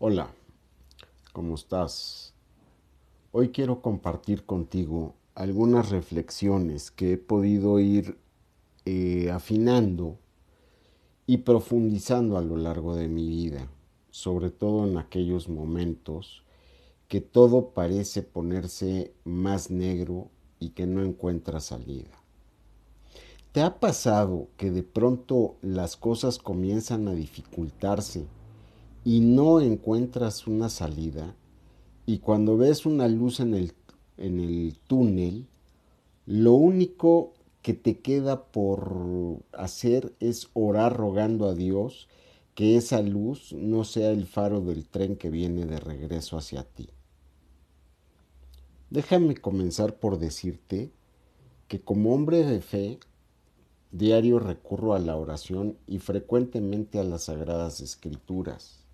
Hola, ¿cómo estás? Hoy quiero compartir contigo algunas reflexiones que he podido ir eh, afinando y profundizando a lo largo de mi vida, sobre todo en aquellos momentos que todo parece ponerse más negro y que no encuentra salida. ¿Te ha pasado que de pronto las cosas comienzan a dificultarse y no encuentras una salida y cuando ves una luz en el, en el túnel, lo único que te queda por hacer es orar rogando a Dios que esa luz no sea el faro del tren que viene de regreso hacia ti. Déjame comenzar por decirte que como hombre de fe, diario recurro a la oración y frecuentemente a las sagradas escrituras.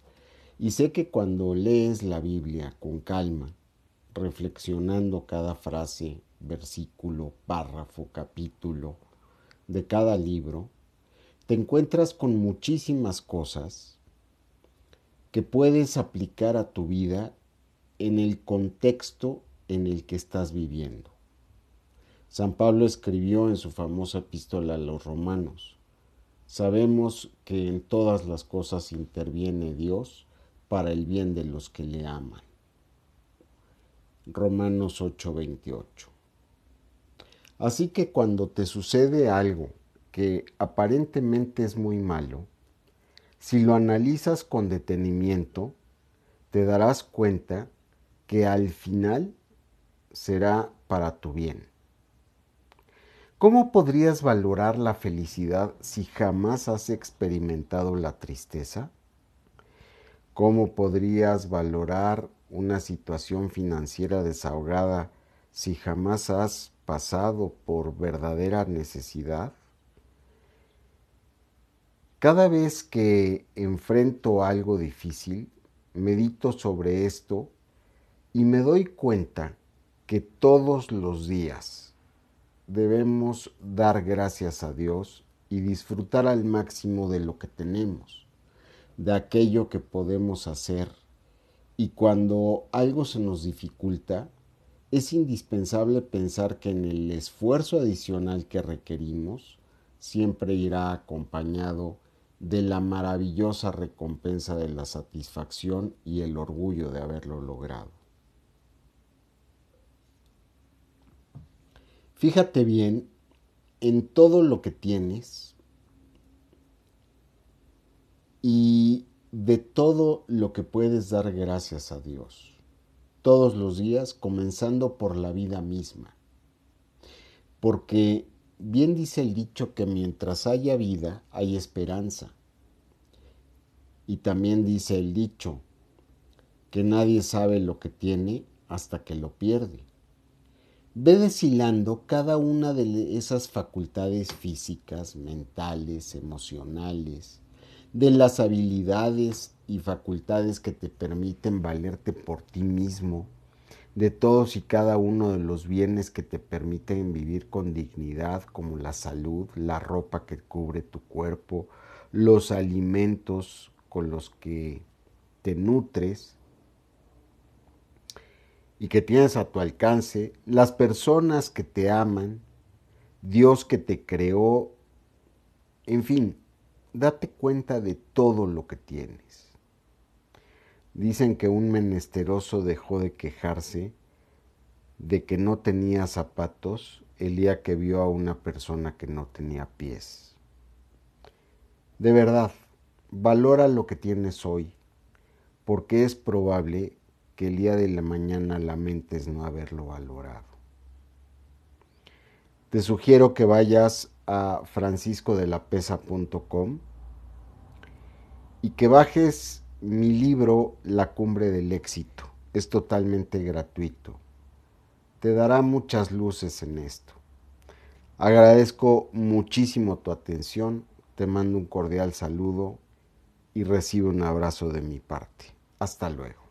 Y sé que cuando lees la Biblia con calma, reflexionando cada frase, versículo, párrafo, capítulo de cada libro, te encuentras con muchísimas cosas que puedes aplicar a tu vida en el contexto en el que estás viviendo. San Pablo escribió en su famosa epístola a los romanos, sabemos que en todas las cosas interviene Dios para el bien de los que le aman. Romanos 8:28. Así que cuando te sucede algo que aparentemente es muy malo, si lo analizas con detenimiento, te darás cuenta que al final será para tu bien. ¿Cómo podrías valorar la felicidad si jamás has experimentado la tristeza? ¿Cómo podrías valorar una situación financiera desahogada si jamás has pasado por verdadera necesidad? Cada vez que enfrento algo difícil, medito sobre esto y me doy cuenta que todos los días debemos dar gracias a Dios y disfrutar al máximo de lo que tenemos de aquello que podemos hacer y cuando algo se nos dificulta, es indispensable pensar que en el esfuerzo adicional que requerimos siempre irá acompañado de la maravillosa recompensa de la satisfacción y el orgullo de haberlo logrado. Fíjate bien en todo lo que tienes y de todo lo que puedes dar gracias a Dios, todos los días, comenzando por la vida misma. Porque bien dice el dicho que mientras haya vida hay esperanza. Y también dice el dicho que nadie sabe lo que tiene hasta que lo pierde. Ve deshilando cada una de esas facultades físicas, mentales, emocionales, de las habilidades y facultades que te permiten valerte por ti mismo, de todos y cada uno de los bienes que te permiten vivir con dignidad, como la salud, la ropa que cubre tu cuerpo, los alimentos con los que te nutres y que tienes a tu alcance, las personas que te aman, Dios que te creó, en fin, date cuenta de todo lo que tienes. Dicen que un menesteroso dejó de quejarse de que no tenía zapatos el día que vio a una persona que no tenía pies. De verdad, valora lo que tienes hoy, porque es probable que el día de la mañana lamentes no haberlo valorado. Te sugiero que vayas a franciscodelapesa.com y que bajes mi libro La cumbre del éxito. Es totalmente gratuito. Te dará muchas luces en esto. Agradezco muchísimo tu atención, te mando un cordial saludo y recibe un abrazo de mi parte. Hasta luego.